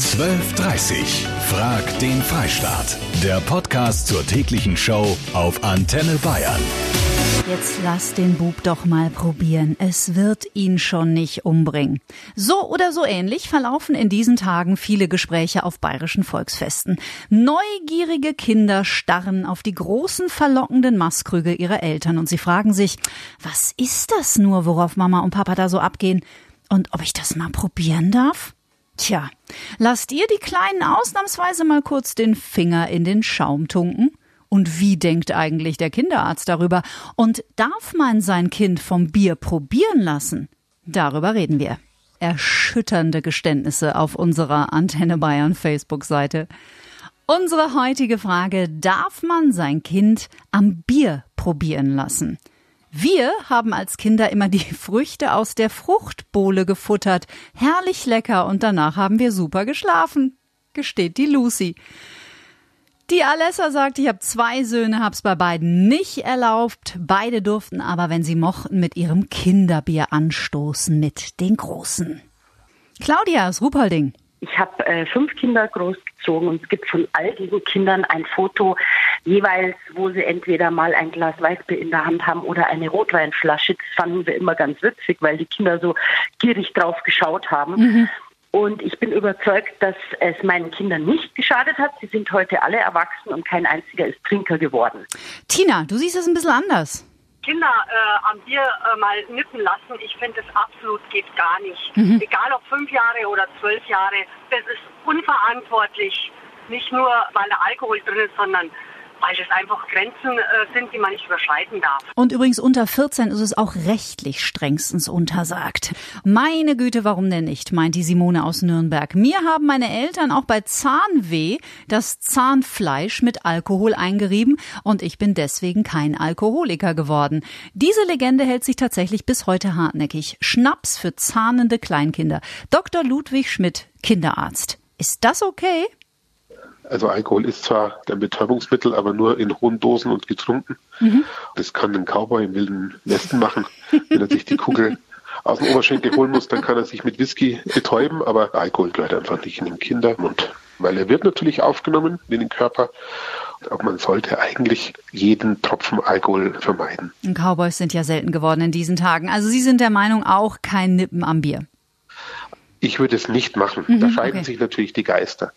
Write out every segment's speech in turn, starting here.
12.30 Frag den Freistaat. Der Podcast zur täglichen Show auf Antenne Bayern. Jetzt lass den Bub doch mal probieren. Es wird ihn schon nicht umbringen. So oder so ähnlich verlaufen in diesen Tagen viele Gespräche auf bayerischen Volksfesten. Neugierige Kinder starren auf die großen verlockenden Mastkrüge ihrer Eltern und sie fragen sich, was ist das nur, worauf Mama und Papa da so abgehen? Und ob ich das mal probieren darf? Tja, lasst ihr die Kleinen ausnahmsweise mal kurz den Finger in den Schaum tunken? Und wie denkt eigentlich der Kinderarzt darüber? Und darf man sein Kind vom Bier probieren lassen? Darüber reden wir. Erschütternde Geständnisse auf unserer Antenne Bayern Facebook-Seite. Unsere heutige Frage, darf man sein Kind am Bier probieren lassen? Wir haben als Kinder immer die Früchte aus der Fruchtbowle gefuttert. Herrlich lecker und danach haben wir super geschlafen, gesteht die Lucy. Die Alessa sagt, ich habe zwei Söhne, hab's bei beiden nicht erlaubt. Beide durften aber, wenn sie mochten, mit ihrem Kinderbier anstoßen mit den Großen. Claudia aus Ruhpolding. Ich habe äh, fünf Kinder großgezogen und es gibt von all diesen Kindern ein Foto, jeweils, wo sie entweder mal ein Glas Weißbier in der Hand haben oder eine Rotweinflasche. Das fanden wir immer ganz witzig, weil die Kinder so gierig drauf geschaut haben. Mhm. Und ich bin überzeugt, dass es meinen Kindern nicht geschadet hat. Sie sind heute alle erwachsen und kein einziger ist Trinker geworden. Tina, du siehst es ein bisschen anders. Kinder äh, am Bier äh, mal nippen lassen, ich finde das absolut geht gar nicht. Mhm. Egal ob fünf Jahre oder zwölf Jahre, das ist unverantwortlich. Nicht nur, weil da Alkohol drin ist, sondern weil das einfach Grenzen äh, sind, die man nicht überschreiten darf. Und übrigens unter 14 ist es auch rechtlich strengstens untersagt. Meine Güte, warum denn nicht, meint die Simone aus Nürnberg. Mir haben meine Eltern auch bei Zahnweh das Zahnfleisch mit Alkohol eingerieben und ich bin deswegen kein Alkoholiker geworden. Diese Legende hält sich tatsächlich bis heute hartnäckig. Schnaps für zahnende Kleinkinder. Dr. Ludwig Schmidt, Kinderarzt. Ist das okay? Also Alkohol ist zwar ein Betäubungsmittel, aber nur in hohen Dosen und getrunken. Mhm. Das kann ein Cowboy im wilden Westen machen, wenn er sich die Kugel aus dem Oberschenkel holen muss, dann kann er sich mit Whisky betäuben, aber Alkohol gehört einfach nicht in den Kindermund. Weil er wird natürlich aufgenommen in den Körper. Aber man sollte eigentlich jeden Tropfen Alkohol vermeiden. Und Cowboys sind ja selten geworden in diesen Tagen. Also Sie sind der Meinung auch kein Nippen am Bier. Ich würde es nicht machen. Mhm, da scheiden okay. sich natürlich die Geister.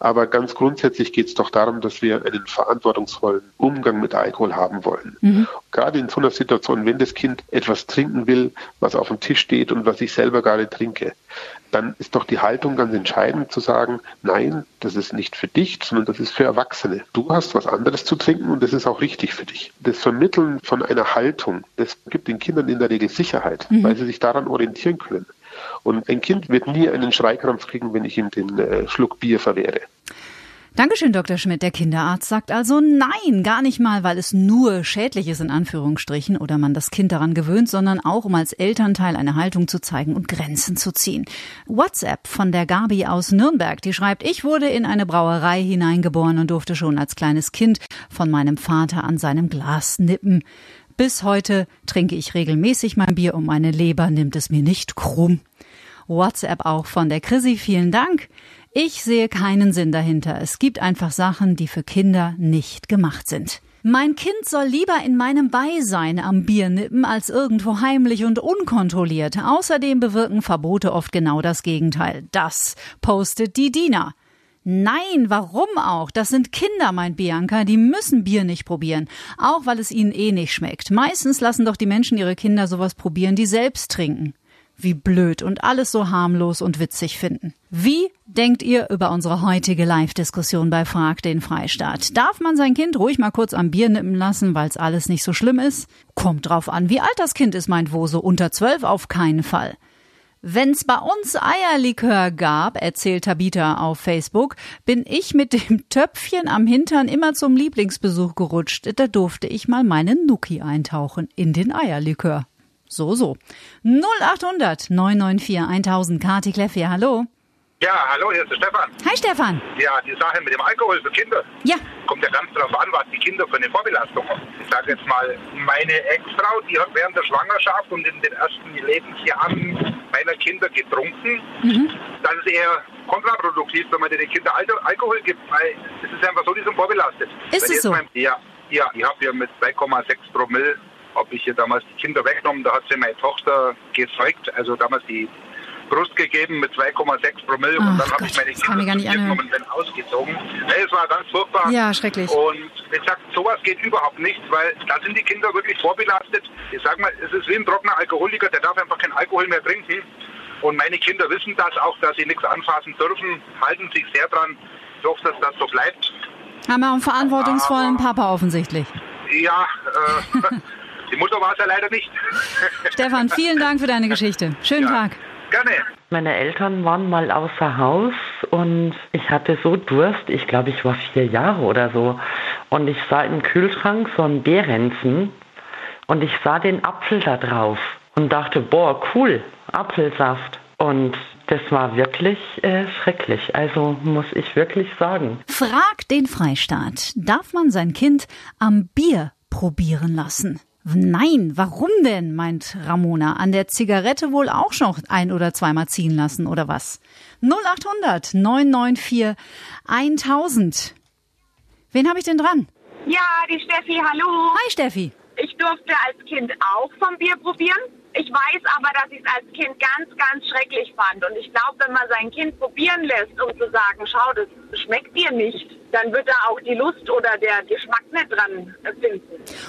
Aber ganz grundsätzlich geht es doch darum, dass wir einen verantwortungsvollen Umgang mit Alkohol haben wollen. Mhm. Gerade in so einer Situation, wenn das Kind etwas trinken will, was auf dem Tisch steht und was ich selber gerade trinke, dann ist doch die Haltung ganz entscheidend zu sagen, nein, das ist nicht für dich, sondern das ist für Erwachsene. Du hast was anderes zu trinken und das ist auch richtig für dich. Das Vermitteln von einer Haltung, das gibt den Kindern in der Regel Sicherheit, mhm. weil sie sich daran orientieren können. Und ein Kind wird nie einen Schreikrampf kriegen, wenn ich ihm den äh, Schluck Bier verwehre. Dankeschön, Dr. Schmidt. Der Kinderarzt sagt also nein, gar nicht mal, weil es nur schädlich ist in Anführungsstrichen oder man das Kind daran gewöhnt, sondern auch, um als Elternteil eine Haltung zu zeigen und Grenzen zu ziehen. WhatsApp von der Gabi aus Nürnberg, die schreibt, ich wurde in eine Brauerei hineingeboren und durfte schon als kleines Kind von meinem Vater an seinem Glas nippen. Bis heute trinke ich regelmäßig mein Bier und meine Leber nimmt es mir nicht krumm. WhatsApp auch von der Chrissy. Vielen Dank. Ich sehe keinen Sinn dahinter. Es gibt einfach Sachen, die für Kinder nicht gemacht sind. Mein Kind soll lieber in meinem Beisein am Bier nippen, als irgendwo heimlich und unkontrolliert. Außerdem bewirken Verbote oft genau das Gegenteil. Das postet die Dina. Nein, warum auch? Das sind Kinder, meint Bianca, die müssen Bier nicht probieren, auch weil es ihnen eh nicht schmeckt. Meistens lassen doch die Menschen ihre Kinder sowas probieren, die selbst trinken wie blöd und alles so harmlos und witzig finden. Wie denkt ihr über unsere heutige Live-Diskussion bei Frag den Freistaat? Darf man sein Kind ruhig mal kurz am Bier nippen lassen, weil es alles nicht so schlimm ist? Kommt drauf an, wie alt das Kind ist, meint Wose. Unter zwölf auf keinen Fall. Wenn's bei uns Eierlikör gab, erzählt Tabita auf Facebook, bin ich mit dem Töpfchen am Hintern immer zum Lieblingsbesuch gerutscht. Da durfte ich mal meinen Nuki eintauchen in den Eierlikör. So, so. 0800 994 1000 Kati Kleff hier, hallo. Ja, hallo, hier ist der Stefan. Hi Stefan. Ja, die Sache mit dem Alkohol für Kinder. Ja. Kommt ja ganz darauf an, was die Kinder für eine Vorbelastung haben. Ich sage jetzt mal, meine Ex-Frau, die hat während der Schwangerschaft und in den ersten Lebensjahren meiner Kinder getrunken. Mhm. Das ist eher kontraproduktiv, wenn man den Kindern Alkohol gibt, weil es ist einfach so, die sind vorbelastet. Ist es so? Mein, ja, ja, ich habe ja mit 2,6 Promille habe ich hier damals die Kinder weggenommen, da hat sie meine Tochter gezeugt, also damals die Brust gegeben mit 2,6 Promille Ach und dann habe ich meine Kinder genommen und bin ausgezogen. Es war ganz furchtbar. Ja, schrecklich. Und wie gesagt, sowas geht überhaupt nicht, weil da sind die Kinder wirklich vorbelastet. Ich sag mal, es ist wie ein trockener Alkoholiker, der darf einfach keinen Alkohol mehr trinken. Und meine Kinder wissen das auch, dass sie nichts anfassen dürfen, halten sich sehr dran. Ich hoffe, dass das so bleibt. Haben wir einen verantwortungsvollen Aber, Papa offensichtlich. Ja, äh, die Mutter war es ja leider nicht. Stefan, vielen Dank für deine Geschichte. Schönen ja. Tag. Gerne. Meine Eltern waren mal außer Haus und ich hatte so Durst, ich glaube, ich war vier Jahre oder so. Und ich sah im Kühlschrank so einen Behrensen und ich sah den Apfel da drauf und dachte, boah, cool, Apfelsaft. Und das war wirklich äh, schrecklich. Also muss ich wirklich sagen. Frag den Freistaat. Darf man sein Kind am Bier probieren lassen? Nein, warum denn, meint Ramona. An der Zigarette wohl auch schon ein oder zweimal ziehen lassen, oder was? 0800 994 1000. Wen habe ich denn dran? Ja, die Steffi, hallo. Hi Steffi. Ich durfte als Kind auch vom Bier probieren. Ich weiß aber, dass ich es als Kind ganz, ganz schrecklich fand. Und ich glaube, wenn man sein Kind probieren lässt, um zu sagen, schau, das schmeckt dir nicht, dann wird er auch die Lust oder der Geschmack nicht dran finden.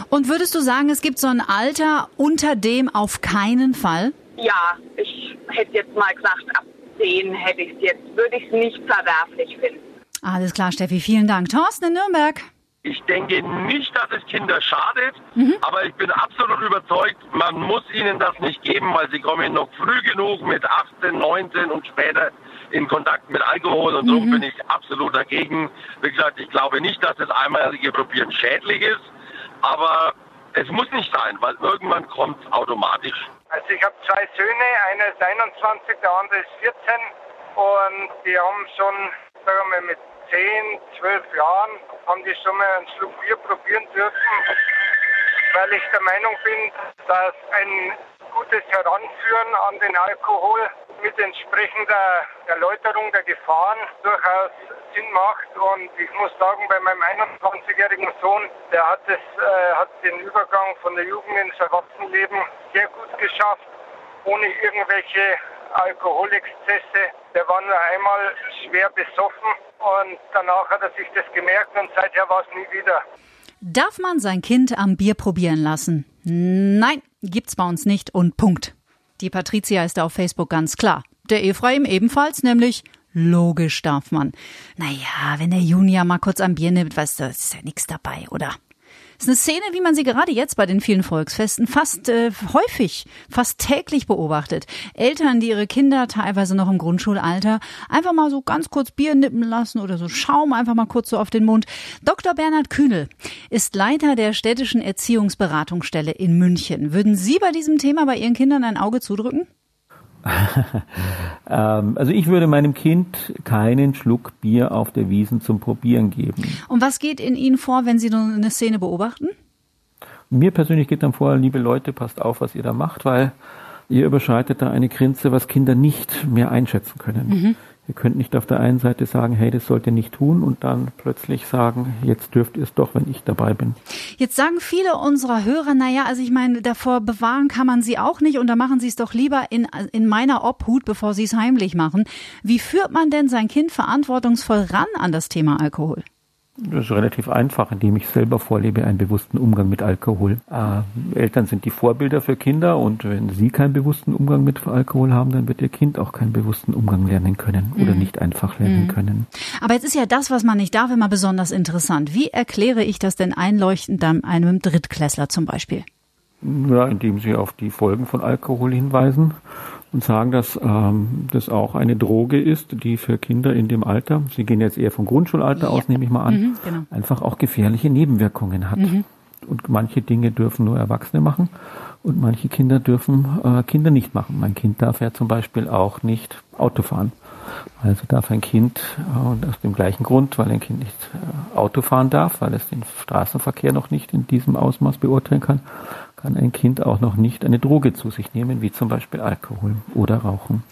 Und würdest du sagen, es gibt so ein Alter, unter dem auf keinen Fall? Ja, ich hätte jetzt mal gesagt, ab 10 hätte ich es jetzt, würde ich es nicht verwerflich finden. Alles klar, Steffi, vielen Dank. Thorsten in Nürnberg. Ich denke nicht, dass es Kinder schadet, mhm. aber ich bin absolut überzeugt, man muss ihnen das nicht geben, weil sie kommen noch früh genug mit 18, 19 und später in Kontakt mit Alkohol und darum mhm. bin ich absolut dagegen. Wie gesagt, ich glaube nicht, dass das einmalige Probieren schädlich ist, aber es muss nicht sein, weil irgendwann kommt es automatisch. Also ich habe zwei Söhne, einer ist 21, der andere ist 14 und die haben schon, sagen wir mal, mit 10, 12 Jahren haben die schon mal einen Schluck Bier probieren dürfen, weil ich der Meinung bin, dass ein gutes Heranführen an den Alkohol mit entsprechender Erläuterung der Gefahren durchaus Sinn macht. Und ich muss sagen, bei meinem 21-jährigen Sohn, der hat, es, äh, hat den Übergang von der Jugend ins Erwachsenenleben sehr gut geschafft, ohne irgendwelche Alkoholexzesse. Der war nur einmal schwer besoffen und danach hat er sich das gemerkt und seither war es nie wieder. Darf man sein Kind am Bier probieren lassen? Nein, gibt's bei uns nicht und Punkt. Die Patricia ist auf Facebook ganz klar. Der Ephraim ebenfalls, nämlich logisch darf man. Naja, wenn der Junior mal kurz am Bier nimmt, weißt du, ist ja nichts dabei, oder? Ist eine Szene, wie man sie gerade jetzt bei den vielen Volksfesten fast äh, häufig, fast täglich beobachtet. Eltern, die ihre Kinder teilweise noch im Grundschulalter einfach mal so ganz kurz Bier nippen lassen oder so Schaum einfach mal kurz so auf den Mund. Dr. Bernhard Kühnel ist Leiter der städtischen Erziehungsberatungsstelle in München. Würden Sie bei diesem Thema bei Ihren Kindern ein Auge zudrücken? ähm, also ich würde meinem Kind keinen Schluck Bier auf der Wiesen zum Probieren geben. Und was geht in Ihnen vor, wenn Sie eine Szene beobachten? Mir persönlich geht dann vor, liebe Leute, passt auf, was ihr da macht, weil ihr überschreitet da eine Grenze, was Kinder nicht mehr einschätzen können. Mhm. Ihr könnt nicht auf der einen Seite sagen, hey, das sollt ihr nicht tun und dann plötzlich sagen, jetzt dürft ihr es doch, wenn ich dabei bin. Jetzt sagen viele unserer Hörer, naja, also ich meine, davor bewahren kann man sie auch nicht und da machen sie es doch lieber in, in meiner Obhut, bevor sie es heimlich machen. Wie führt man denn sein Kind verantwortungsvoll ran an das Thema Alkohol? Das ist relativ einfach, indem ich selber vorlebe einen bewussten Umgang mit Alkohol. Äh, Eltern sind die Vorbilder für Kinder und wenn sie keinen bewussten Umgang mit Alkohol haben, dann wird ihr Kind auch keinen bewussten Umgang lernen können oder mhm. nicht einfach lernen mhm. können. Aber jetzt ist ja das, was man nicht darf, immer besonders interessant. Wie erkläre ich das denn einleuchtend dann einem Drittklässler zum Beispiel? Ja, indem sie auf die Folgen von Alkohol hinweisen und sagen, dass ähm, das auch eine Droge ist, die für Kinder in dem Alter, Sie gehen jetzt eher vom Grundschulalter ja. aus, nehme ich mal an, mhm, genau. einfach auch gefährliche Nebenwirkungen hat. Mhm. Und manche Dinge dürfen nur Erwachsene machen und manche Kinder dürfen äh, Kinder nicht machen. Mein Kind darf ja zum Beispiel auch nicht Auto fahren. Also darf ein Kind äh, aus dem gleichen Grund, weil ein Kind nicht äh, Auto fahren darf, weil es den Straßenverkehr noch nicht in diesem Ausmaß beurteilen kann, kann ein Kind auch noch nicht eine Droge zu sich nehmen, wie zum Beispiel Alkohol oder Rauchen.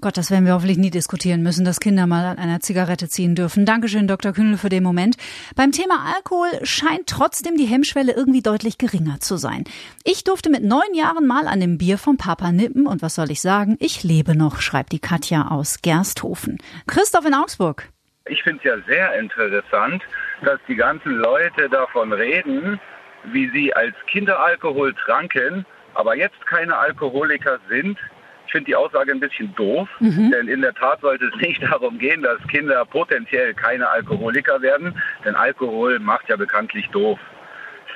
Gott, das werden wir hoffentlich nie diskutieren müssen, dass Kinder mal an einer Zigarette ziehen dürfen. Dankeschön, Dr. Kühnel, für den Moment. Beim Thema Alkohol scheint trotzdem die Hemmschwelle irgendwie deutlich geringer zu sein. Ich durfte mit neun Jahren mal an dem Bier vom Papa nippen und was soll ich sagen? Ich lebe noch, schreibt die Katja aus Gersthofen. Christoph in Augsburg. Ich finde es ja sehr interessant, dass die ganzen Leute davon reden, wie sie als Kinder Alkohol tranken, aber jetzt keine Alkoholiker sind. Ich finde die Aussage ein bisschen doof, mhm. denn in der Tat sollte es nicht darum gehen, dass Kinder potenziell keine Alkoholiker werden, denn Alkohol macht ja bekanntlich doof.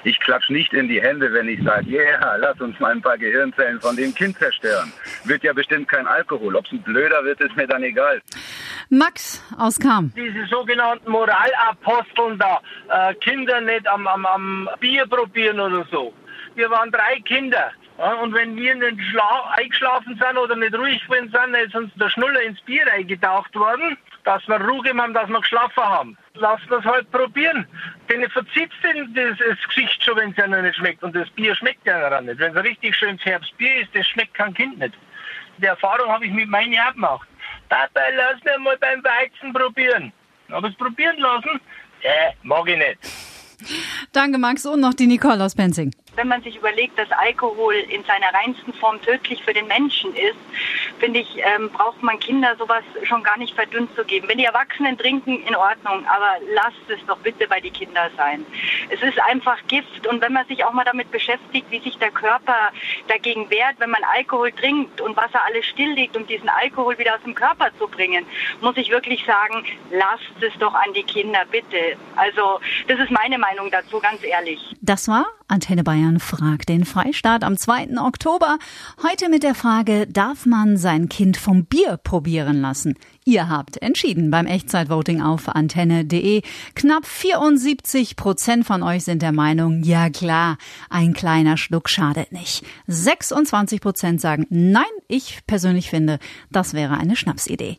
Ich klatsche nicht in die Hände, wenn ich sage, yeah, lass uns mal ein paar Gehirnzellen von dem Kind zerstören. Wird ja bestimmt kein Alkohol. Ob es ein blöder wird, ist mir dann egal. Max aus Kam. Diese sogenannten Moralaposteln da, äh, Kinder nicht am, am, am Bier probieren oder so. Wir waren drei Kinder. Ja, und wenn wir nicht eingeschlafen sind oder nicht ruhig gewesen sind, ist uns der Schnuller ins Bier eingetaucht worden, dass wir Ruhe haben, dass wir geschlafen haben. Lass das halt probieren. Denn verzieht das, das Gesicht schon, wenn es ja noch nicht schmeckt. Und das Bier schmeckt ja noch nicht. Wenn es ein richtig schönes Herbstbier ist, das schmeckt kein Kind nicht. Die Erfahrung habe ich mit meinen Jahren gemacht. Papa, lass mir mal beim Weizen probieren. Habe es probieren lassen? Äh, mag ich nicht. Danke, Max. Und noch die Nicole aus Penzing wenn man sich überlegt, dass Alkohol in seiner reinsten Form tödlich für den Menschen ist, finde ich, ähm, braucht man Kinder sowas schon gar nicht verdünnt zu geben. Wenn die Erwachsenen trinken, in Ordnung, aber lasst es doch bitte bei den Kindern sein. Es ist einfach Gift und wenn man sich auch mal damit beschäftigt, wie sich der Körper dagegen wehrt, wenn man Alkohol trinkt und was er alles stilllegt, um diesen Alkohol wieder aus dem Körper zu bringen, muss ich wirklich sagen, lasst es doch an die Kinder, bitte. Also das ist meine Meinung dazu, ganz ehrlich. Das war Antenne Bayern fragt den Freistaat am 2. Oktober. Heute mit der Frage, darf man sein Kind vom Bier probieren lassen? Ihr habt entschieden beim Echtzeitvoting auf antenne.de. Knapp 74 Prozent von euch sind der Meinung, ja klar, ein kleiner Schluck schadet nicht. 26 Prozent sagen, nein, ich persönlich finde, das wäre eine Schnapsidee.